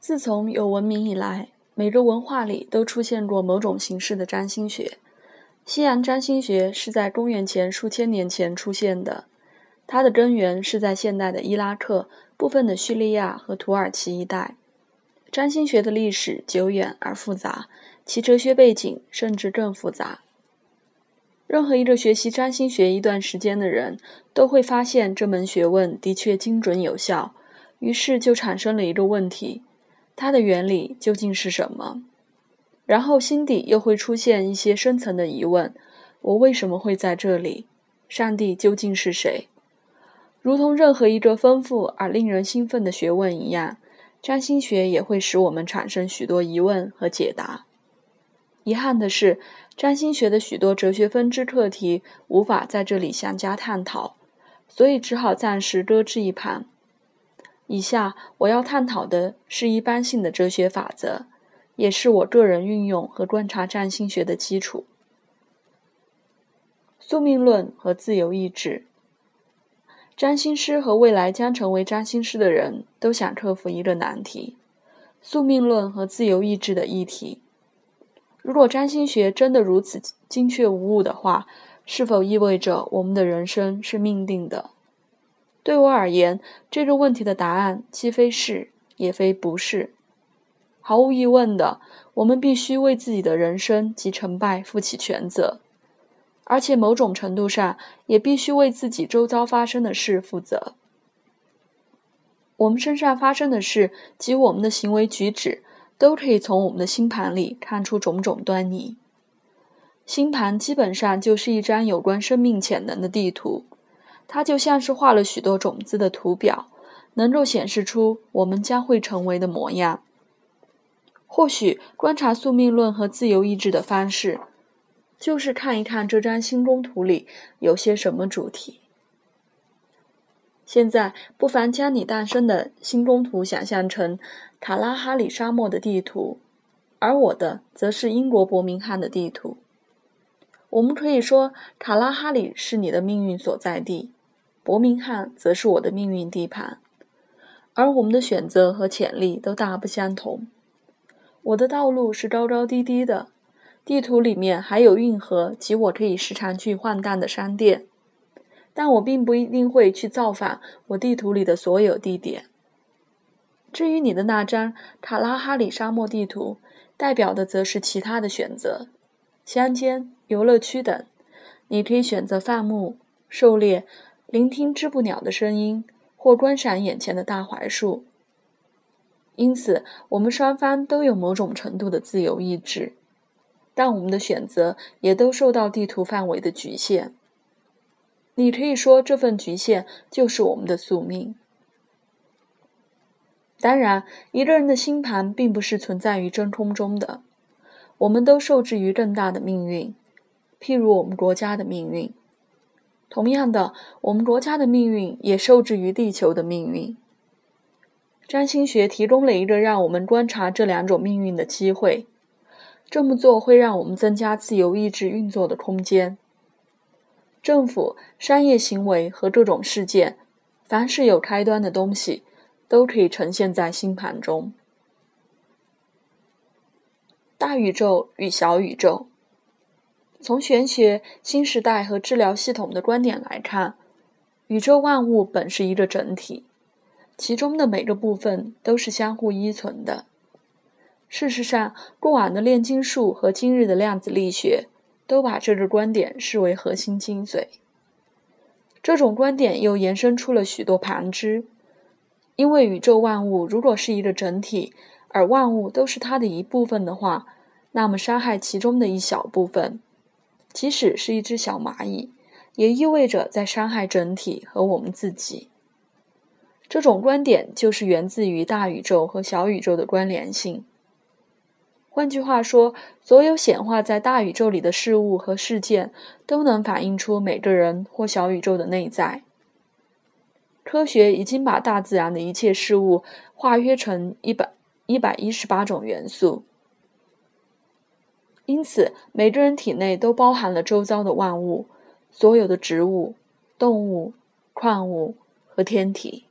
自从有文明以来，每个文化里都出现过某种形式的占星学。西洋占星学是在公元前数千年前出现的，它的根源是在现代的伊拉克、部分的叙利亚和土耳其一带。占星学的历史久远而复杂，其哲学背景甚至更复杂。任何一个学习占星学一段时间的人，都会发现这门学问的确精准有效。于是就产生了一个问题：它的原理究竟是什么？然后心底又会出现一些深层的疑问：我为什么会在这里？上帝究竟是谁？如同任何一个丰富而令人兴奋的学问一样，占星学也会使我们产生许多疑问和解答。遗憾的是，占星学的许多哲学分支课题无法在这里相加探讨，所以只好暂时搁置一旁。以下我要探讨的是一般性的哲学法则，也是我个人运用和观察占星学的基础。宿命论和自由意志。占星师和未来将成为占星师的人都想克服一个难题：宿命论和自由意志的议题。如果占星学真的如此精确无误的话，是否意味着我们的人生是命定的？对我而言，这个问题的答案既非是，也非不是。毫无疑问的，我们必须为自己的人生及成败负起全责，而且某种程度上也必须为自己周遭发生的事负责。我们身上发生的事及我们的行为举止，都可以从我们的星盘里看出种种端倪。星盘基本上就是一张有关生命潜能的地图。它就像是画了许多种子的图表，能够显示出我们将会成为的模样。或许观察宿命论和自由意志的方式，就是看一看这张星宫图里有些什么主题。现在，不妨将你诞生的星宫图想象成卡拉哈里沙漠的地图，而我的则是英国伯明翰的地图。我们可以说，卡拉哈里是你的命运所在地。伯明翰则是我的命运地盘，而我们的选择和潜力都大不相同。我的道路是高高低低的，地图里面还有运河及我可以时常去换蛋的商店，但我并不一定会去造访我地图里的所有地点。至于你的那张卡拉哈里沙漠地图，代表的则是其他的选择：乡间、游乐区等。你可以选择放牧、狩猎。聆听知不鸟的声音，或观赏眼前的大槐树。因此，我们双方都有某种程度的自由意志，但我们的选择也都受到地图范围的局限。你可以说，这份局限就是我们的宿命。当然，一个人的星盘并不是存在于真空中的，我们都受制于更大的命运，譬如我们国家的命运。同样的，我们国家的命运也受制于地球的命运。占星学提供了一个让我们观察这两种命运的机会，这么做会让我们增加自由意志运作的空间。政府、商业行为和各种事件，凡是有开端的东西，都可以呈现在星盘中。大宇宙与小宇宙。从玄学、新时代和治疗系统的观点来看，宇宙万物本是一个整体，其中的每个部分都是相互依存的。事实上，过往的炼金术和今日的量子力学都把这个观点视为核心精髓。这种观点又延伸出了许多旁支，因为宇宙万物如果是一个整体，而万物都是它的一部分的话，那么伤害其中的一小部分。即使是一只小蚂蚁，也意味着在伤害整体和我们自己。这种观点就是源自于大宇宙和小宇宙的关联性。换句话说，所有显化在大宇宙里的事物和事件，都能反映出每个人或小宇宙的内在。科学已经把大自然的一切事物化约成一百一百一十八种元素。因此，每个人体内都包含了周遭的万物，所有的植物、动物、矿物和天体。